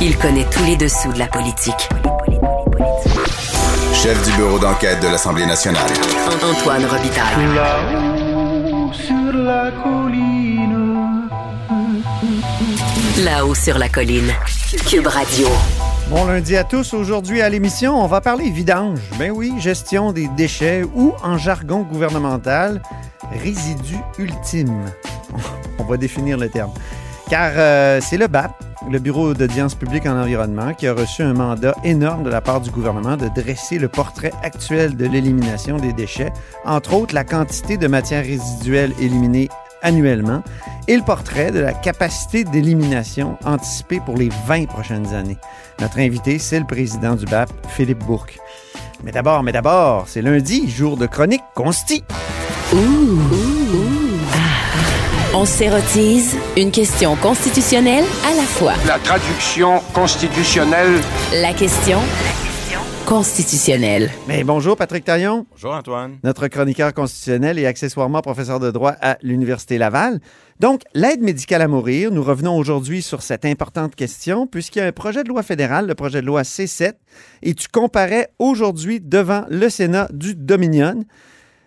Il connaît tous les dessous de la politique. Chef du bureau d'enquête de l'Assemblée nationale. Antoine Robitaille. Là-haut sur la colline. Là-haut sur la colline. Cube Radio. Bon lundi à tous. Aujourd'hui à l'émission, on va parler vidange. Ben oui, gestion des déchets ou en jargon gouvernemental, résidu ultime. On va définir le terme. Car euh, c'est le BAP, le Bureau d'audience publique en environnement, qui a reçu un mandat énorme de la part du gouvernement de dresser le portrait actuel de l'élimination des déchets, entre autres la quantité de matières résiduelles éliminées annuellement et le portrait de la capacité d'élimination anticipée pour les 20 prochaines années. Notre invité, c'est le président du BAP, Philippe Bourque. Mais d'abord, mais d'abord, c'est lundi, jour de chronique consti. On s'érotise une question constitutionnelle à la fois. La traduction constitutionnelle. La question constitutionnelle. Mais bonjour Patrick Taillon, Bonjour Antoine. notre chroniqueur constitutionnel et accessoirement professeur de droit à l'Université Laval. Donc, l'aide médicale à mourir, nous revenons aujourd'hui sur cette importante question puisqu'il y a un projet de loi fédéral, le projet de loi C7, et tu comparais aujourd'hui devant le Sénat du Dominion.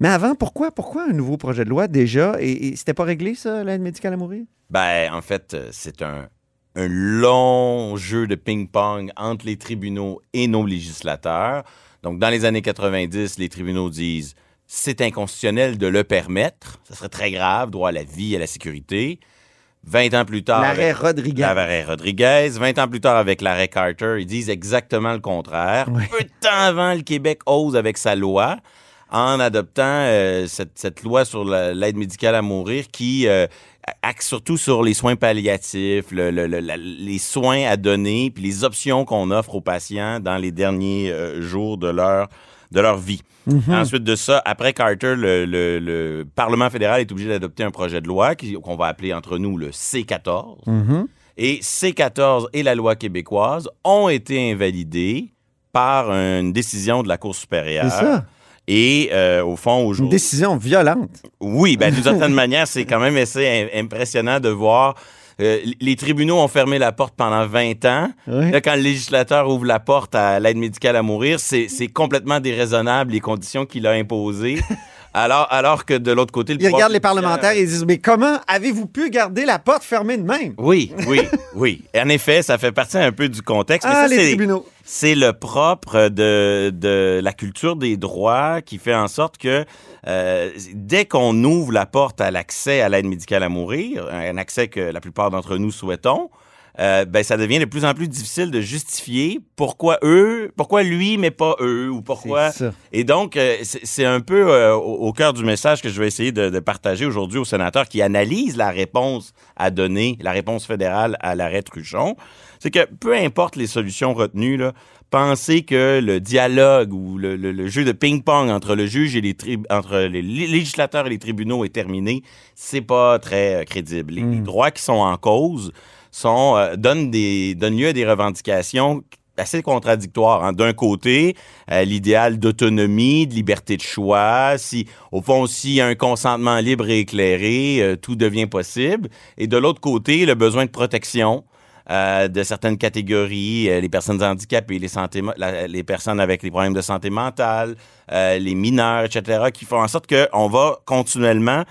Mais avant, pourquoi, pourquoi un nouveau projet de loi déjà? Et, et c'était pas réglé, ça, l'aide médicale à mourir? Ben, en fait, euh, c'est un, un long jeu de ping-pong entre les tribunaux et nos législateurs. Donc, dans les années 90, les tribunaux disent c'est inconstitutionnel de le permettre. Ça serait très grave, droit à la vie et à la sécurité. 20 ans plus tard. L'arrêt Rodriguez. L'arrêt Rodriguez. 20 ans plus tard, avec l'arrêt Carter, ils disent exactement le contraire. Oui. Peu de temps avant, le Québec ose avec sa loi en adoptant euh, cette, cette loi sur la- l'aide médicale à mourir qui euh, axe surtout sur les soins palliatifs, le- le- le- la- les soins à donner, puis les options qu'on offre aux patients dans les derniers euh, jours de leur, de leur vie. Ensuite de ça, après Carter, le, le- le Parlement fédéral est obligé d'adopter un projet de loi qu'on va appeler entre nous le C14. Mhm. Et C14 et la loi québécoise ont été invalidés par une décision de la Cour supérieure. C'est ça. Et euh, au fond, Une aujourd'hui. décision violente. Oui, ben, d'une certaine manière, c'est quand même assez im- impressionnant de voir. euh, les tribunaux ont fermé la porte pendant 20 ans. Oui. Là, quand le législateur ouvre la porte à l'aide médicale à mourir, c'est complètement déraisonnable les conditions qu'il a imposées. alors, alors que de l'autre côté, le Ils regardent les parlementaires et ils disent Mais comment avez-vous pu garder la porte fermée de même? Oui, oui, oui. En effet, ça fait partie un peu du contexte. mais Ah, ça, les c'est- tribunaux. C'est le propre de, de la culture des droits qui fait en sorte que euh, dès qu'on ouvre la porte à l'accès à l'aide médicale à mourir, un accès que la plupart d'entre nous souhaitons, euh, ben ça devient de plus en plus difficile de justifier pourquoi eux, pourquoi lui, mais pas eux, ou pourquoi. Et donc, euh, c'est un peu euh, au, cœur du message que je vais essayer de, de partager aujourd'hui aux sénateurs qui analysent la réponse à donner, la réponse fédérale à l'arrêt Truchon. C'est que peu importe les solutions retenues, là, penser que le dialogue ou le, le- le jeu de ping-pong entre le juge et les entre les lé- législateurs et les tribunaux est terminé, c'est pas très crédible. Les, les droits qui sont en cause sont euh, donnent des lieu à des revendications assez contradictoires. hein. D'un côté, euh, l'idéal d'autonomie, de liberté de choix, si au fond s'il un consentement libre et éclairé, euh, tout devient possible. Et de l'autre côté, le besoin de protection euh, de certaines catégories, euh, les personnes handicapées, les, les personnes avec les problèmes de santé mentale, euh, les mineurs, etc., qui font en sorte qu'on va continuellement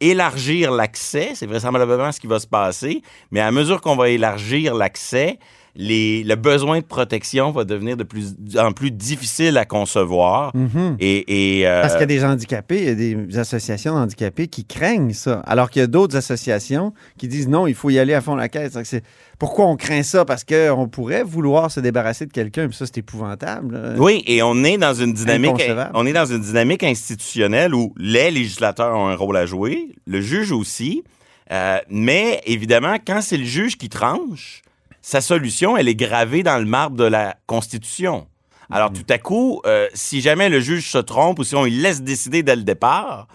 élargir l'accès. C'est vraisemblablement ce qui va se passer. Mais à mesure qu'on va élargir l'accès, les, le besoin de protection va devenir de plus en plus difficile à concevoir. Et, et, euh, Mhm. Parce qu'il y a des handicapés, il y a des associations handicapées qui craignent ça, alors qu'il y a d'autres associations qui disent non, il faut y aller à fond la caisse. Pourquoi on craint ça? Parce qu'on pourrait vouloir se débarrasser de quelqu'un, puis ça, c'est épouvantable. Oui, et on est dans une dynamique, on est dans une dynamique institutionnelle où les législateurs ont un rôle à jouer, le juge aussi. Euh, mais évidemment, quand c'est le juge qui tranche, sa solution, elle est gravée dans le marbre de la Constitution. Alors, tout à coup, euh, si jamais le juge se trompe ou si on il laisse décider dès le départ,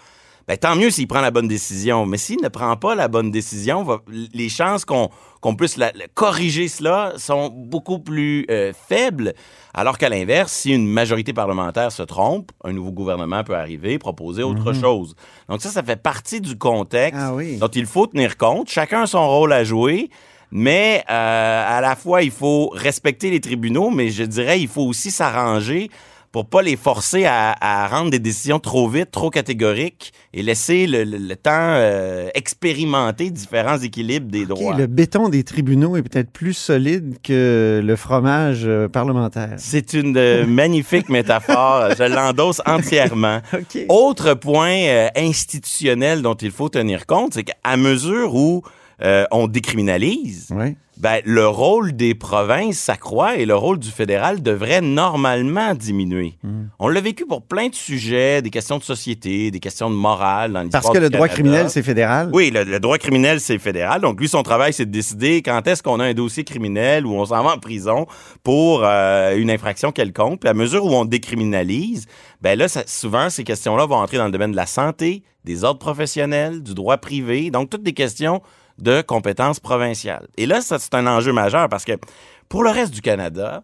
ben, tant mieux s'il prend la bonne décision. Mais s'il ne prend pas la bonne décision, va- les chances qu'on puisse la- la- corriger cela sont beaucoup plus euh, faibles. Alors qu'à l'inverse, si une majorité parlementaire se trompe, un nouveau gouvernement peut arriver, proposer autre chose. Donc ça, ça fait partie du contexte Ah oui. dont il faut tenir compte. Chacun a son rôle à jouer. Mais euh, à la fois, il faut respecter les tribunaux, mais je dirais, il faut aussi s'arranger pour pas les forcer à, à rendre des décisions trop vite, trop catégoriques et laisser le, le- le temps euh, expérimenter différents équilibres des droits. le béton des tribunaux est peut-être plus solide que le fromage euh, parlementaire. C'est une euh, magnifique métaphore. Je l'endosse entièrement. OK. Autre point institutionnel dont il faut tenir compte, c'est qu'à mesure où euh, on décriminalise, ben, le rôle des provinces s'accroît et le rôle du fédéral devrait normalement diminuer. Hmm. On l'a vécu pour plein de sujets, des questions de société, des questions de morale dans l'histoire Parce que le droit Canada. criminel, c'est fédéral? Oui, le, le droit criminel, c'est fédéral. Donc, lui, son travail, c'est de décider quand est-ce qu'on a un dossier criminel ou on s'en va en prison pour euh, une infraction quelconque. Puis, à mesure où on décriminalise, ben là, ça- souvent, ces questions-là vont entrer dans le domaine de la santé, des ordres professionnels, du droit privé. Donc, toutes des questions de compétences provinciales. Et là, ça, c'est un enjeu majeur parce que pour le reste du Canada,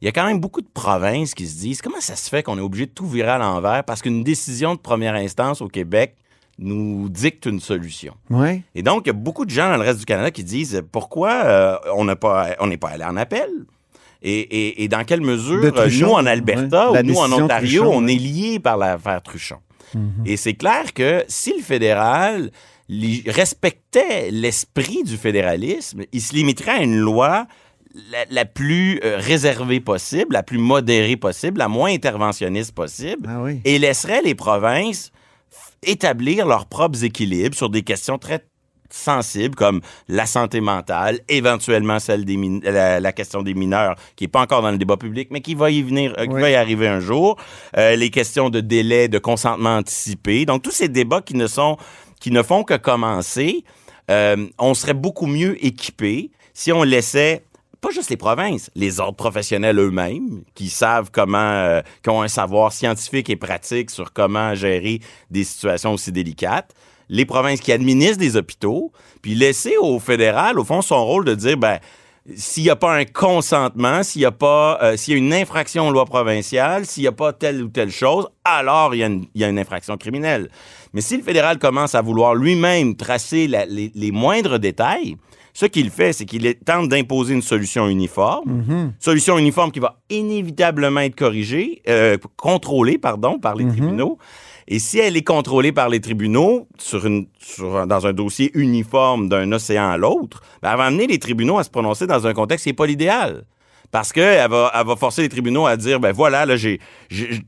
il y a quand même beaucoup de provinces qui se disent comment ça se fait qu'on est obligé de tout virer à l'envers parce qu'une décision de première instance au Québec nous dicte une solution? Ouais. Et donc, il y a beaucoup de gens dans le reste du Canada qui disent pourquoi euh, on n'a pas, on n'est pas allé en appel? Et, et- et dans quelle mesure, euh, Truchon, nous en Alberta ouais. Ou nous en Ontario, Truchon, on est liés par l'affaire Truchon. Mhm. Et c'est clair que si le fédéral respectait l'esprit du fédéralisme, il se limiterait à une loi la, la plus euh, réservée possible, la plus modérée possible, la moins interventionniste possible, Ah oui. et laisserait les provinces établir leurs propres équilibres sur des questions très sensibles comme la santé mentale, éventuellement celle des la, la question des mineurs qui est pas encore dans le débat public mais qui va y venir euh, qui Oui. va y arriver un jour, Euh, les questions de délai de consentement anticipé. Donc tous ces débats qui ne sont qui ne font que commencer, euh, on serait beaucoup mieux équipé si on laissait pas juste les provinces, les ordres professionnels eux-mêmes, qui savent comment, euh, qui ont un savoir scientifique et pratique sur comment gérer des situations aussi délicates, les provinces qui administrent des hôpitaux, puis laisser au fédéral, au fond, son rôle de dire, ben, s'il n'y a pas un consentement, s'il n'y a pas, euh, s'il y a une infraction aux lois provinciales, s'il n'y a pas telle ou telle chose, alors il y, a une- il y a une infraction criminelle. Mais si le fédéral commence à vouloir lui-même tracer la- les, les moindres détails, ce qu'il fait, c'est qu'il tente d'imposer une solution uniforme, solution uniforme qui va inévitablement être corrigée, euh, contrôlée, pardon, par les tribunaux. Et si elle est contrôlée par les tribunaux sur une, sur dans un dossier uniforme d'un océan à l'autre, ben, elle va amener les tribunaux à se prononcer dans un contexte qui n'est pas l'idéal. Parce qu'elle va, elle va forcer les tribunaux à dire, ben voilà, là, j'ai,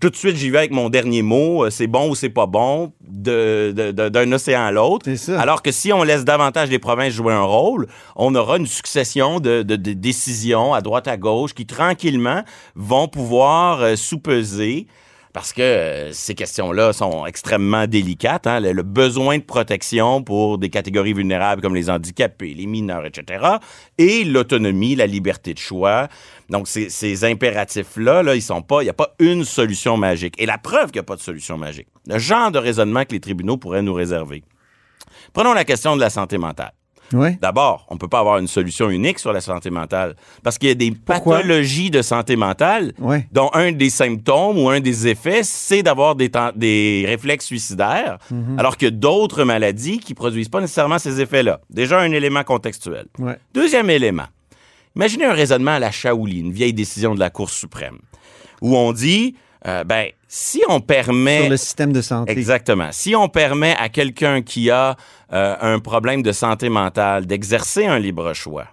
tout de suite, j'y vais avec mon dernier mot, euh, c'est bon ou c'est pas bon, de, de- de- d'un océan à l'autre. Alors que si on laisse davantage les provinces jouer un rôle, on aura une succession de, de- de décisions à droite à gauche qui tranquillement vont pouvoir euh, sous-peser parce que euh, ces questions-là sont extrêmement délicates. hein. Le, besoin de protection pour des catégories vulnérables comme les handicapés, les mineurs, etc. Et l'autonomie, la liberté de choix. Donc, ces, ces impératifs-là, là, ils sont pas, il n'y a pas une solution magique. Et la preuve qu'il n'y a pas de solution magique. Le genre de raisonnement que les tribunaux pourraient nous réserver. Prenons la question de la santé mentale. Ouais. D'abord, on ne peut pas avoir une solution unique sur la santé mentale parce qu'il y a des Pourquoi? pathologies de santé mentale Ouais. dont un des symptômes ou un des effets, c'est d'avoir des, réflexes suicidaires, Mhm. alors que d'autres maladies qui produisent pas nécessairement ces effets-là. Déjà, un élément contextuel. Ouais. Deuxième élément. Imaginez un raisonnement à la Shaouli, une vieille décision de la Cour suprême, où on dit, euh, ben, si on permet... Sur le système de santé. Exactement. Si on permet à quelqu'un qui a euh, un problème de santé mentale d'exercer un libre choix,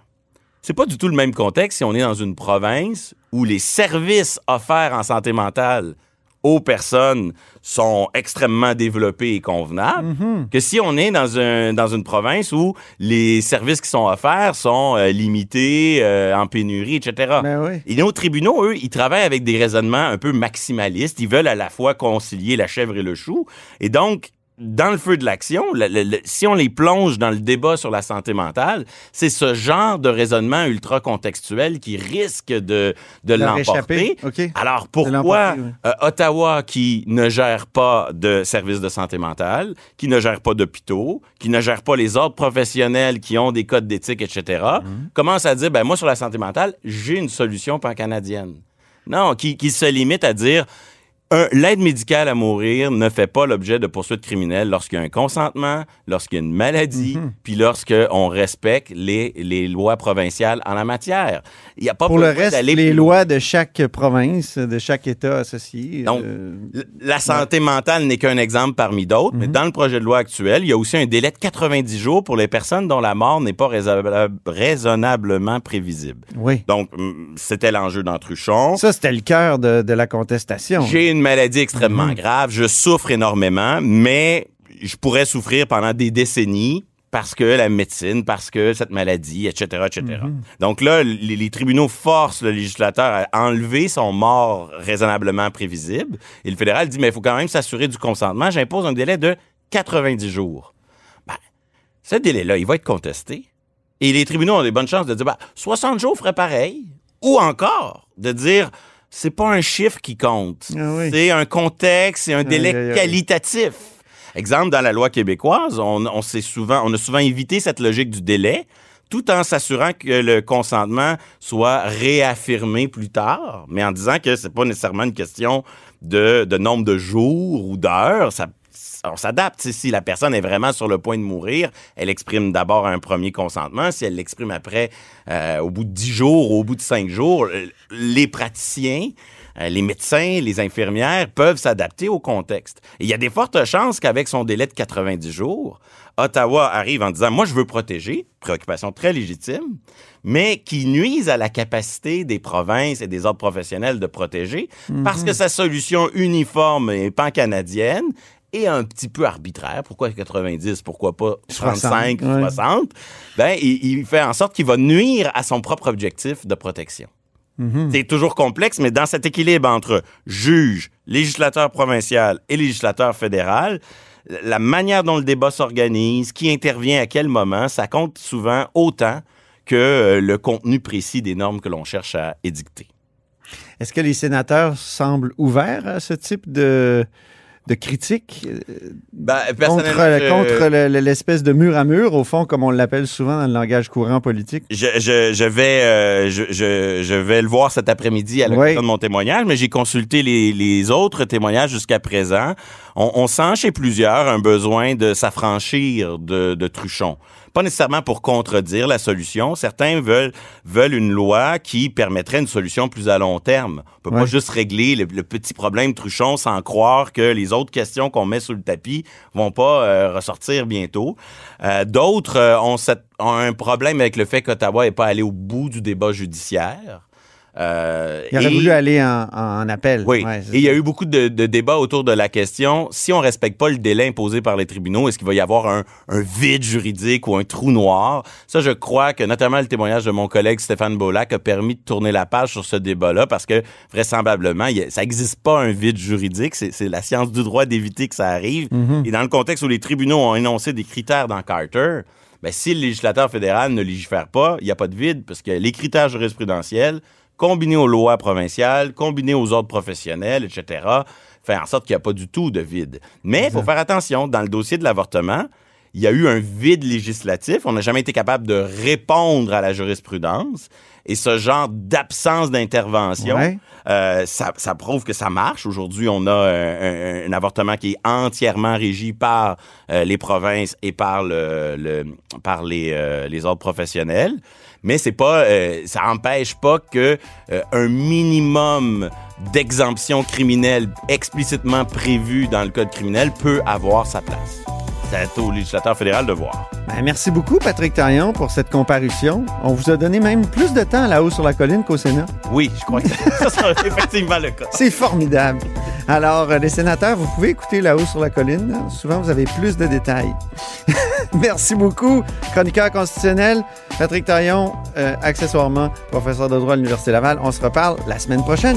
c'est pas du tout le même contexte si on est dans une province où les services offerts en santé mentale aux personnes sont extrêmement développés et convenables, que si on est dans, un, dans une province où les services qui sont offerts sont euh, limités, euh, en pénurie, etc. Ben oui. Et nos tribunaux, eux, ils travaillent avec des raisonnements un peu maximalistes. Ils veulent à la fois concilier la chèvre et le chou. Et donc, dans le feu de l'action, le- le- le- si on les plonge dans le débat sur la santé mentale, c'est ce genre de raisonnement ultra contextuel qui risque de, l'emporter. Alors pourquoi oui. euh, Ottawa, qui ne gère pas de services de santé mentale, qui ne gère pas d'hôpitaux, qui ne gère pas les ordres professionnels qui ont des codes d'éthique, etc., Mhm. commence à dire, ben moi, sur la santé mentale, j'ai une solution pan-canadienne. Non, qui, qui se limite à dire, un, l'aide médicale à mourir ne fait pas l'objet de poursuites criminelles lorsqu'il y a un consentement, lorsqu'il y a une maladie, Mhm. puis lorsqu'on respecte les, les lois provinciales en la matière. Il y a pas Pour le reste, d'aller les plus lois de chaque province, de chaque État associé. Donc, euh, La santé mentale n'est qu'un exemple parmi d'autres, Mhm. mais dans le projet de loi actuel, il y a aussi un délai de 90 jours pour les personnes dont la mort n'est pas raisonnablement prévisible. oui. Donc, c'était l'enjeu dans Truchon. Ça, c'était le cœur de, de la contestation. J'ai une maladie extrêmement Mhm. grave, je souffre énormément, mais je pourrais souffrir pendant des décennies parce que la médecine, parce que cette maladie, etc., etc. Mhm. Donc là, les, les tribunaux forcent le législateur à enlever son mort raisonnablement prévisible. Et le fédéral dit, mais il faut quand même s'assurer du consentement. J'impose un délai de 90 jours. Ben, ce délai-là, il va être contesté. Et les tribunaux ont des bonnes chances de dire, ben, 60 jours ferait pareil. Ou encore, de dire, c'est pas un chiffre qui compte. Ah oui. C'est un contexte, c'est un délai qualitatif. Exemple, dans la loi québécoise, on, on, s'est souvent, on a souvent évité cette logique du délai, tout en s'assurant que le consentement soit réaffirmé plus tard, mais en disant que c'est pas nécessairement une question de, de nombre de jours ou d'heures. Ça, on s'adapte. Si la personne est vraiment sur le point de mourir, elle exprime d'abord un premier consentement. Si elle l'exprime après, euh, au bout de 10 jours ou au bout de 5 jours, les praticiens, euh, les médecins, les infirmières peuvent s'adapter au contexte. Et il y a des fortes chances qu'avec son délai de 90 jours, Ottawa arrive en disant, moi, je veux protéger, préoccupation très légitime, mais qui nuise à la capacité des provinces et des ordres professionnels de protéger parce que sa solution uniforme et pan-canadienne est un petit peu arbitraire. Pourquoi 90? Pourquoi pas 35, 60, ouais. 60? Ben, il, il fait en sorte qu'il va nuire à son propre objectif de protection. C'est toujours complexe, mais dans cet équilibre entre juge, législateur provincial et législateur fédéral, la manière dont le débat s'organise, qui intervient à quel moment, ça compte souvent autant que euh, le contenu précis des normes que l'on cherche à édicter. Est-ce que les sénateurs semblent ouverts à ce type de, de critique euh, Ben, contre, le- l'espèce de mur à mur, au fond, comme on l'appelle souvent dans le langage courant politique? Je, je, je vais, euh, je, je, je vais le voir cet après-midi à l'occasion Oui. de mon témoignage, mais j'ai consulté les, les autres témoignages jusqu'à présent. On, on sent chez plusieurs un besoin de s'affranchir de, de Truchon. Pas nécessairement pour contredire la solution. Certains veulent, veulent une loi qui permettrait une solution plus à long terme. On peut Ouais. pas juste régler le, le petit problème Truchon sans croire que les autres questions qu'on met sous le tapis vont pas euh, ressortir bientôt. Euh, D'autres euh, ont un problème avec le fait qu'Ottawa n'est pas allé au bout du débat judiciaire. Euh, Il aurait et- voulu aller en, en appel. oui. Ouais, et il y a eu beaucoup de, de débats autour de la question si on respecte pas le délai imposé par les tribunaux, est-ce qu'il va y avoir un, un vide juridique ou un trou noir? Ça, je crois que notamment le témoignage de mon collègue Stéphane Bollac a permis de tourner la page sur ce débat-là parce que vraisemblablement, il y a- ça n'existe pas un vide juridique. C'est la science du droit d'éviter que ça arrive. Mhm. Et dans le contexte où les tribunaux ont énoncé des critères dans Carter, ben, si le législateur fédéral ne légifère pas, il n'y a pas de vide parce que les critères jurisprudentiels combinés aux lois provinciales, combinés aux ordres professionnels, etc., fait en sorte qu'il n'y a pas du tout de vide. Mais il faut faire attention, dans le dossier de l'avortement, il y a eu un vide législatif. On n'a jamais été capable de répondre à la jurisprudence. Et ce genre d'absence d'intervention, Ouais. euh, ça, ça prouve que ça marche. Aujourd'hui, on a un, un avortement qui est entièrement régi par euh, les provinces et par le, le- par les, euh, les ordres professionnels. Mais c'est pas, euh, ça empêche pas que euh, un minimum d'exemption criminelle explicitement prévu dans le code criminel peut avoir sa place. C'est au législateur fédéral de voir. Ben, merci beaucoup, Patrick Taillon, pour cette comparution. On vous a donné même plus de temps là-haut sur la colline qu'au Sénat. Oui, je crois que ça sera effectivement le cas. C'est formidable. Alors, euh, les sénateurs, vous pouvez écouter là-haut sur la colline. Souvent, vous avez plus de détails. Merci beaucoup, chroniqueur constitutionnel, Patrick Taillon, euh, accessoirement professeur de droit à l'Université Laval. On se reparle la semaine prochaine.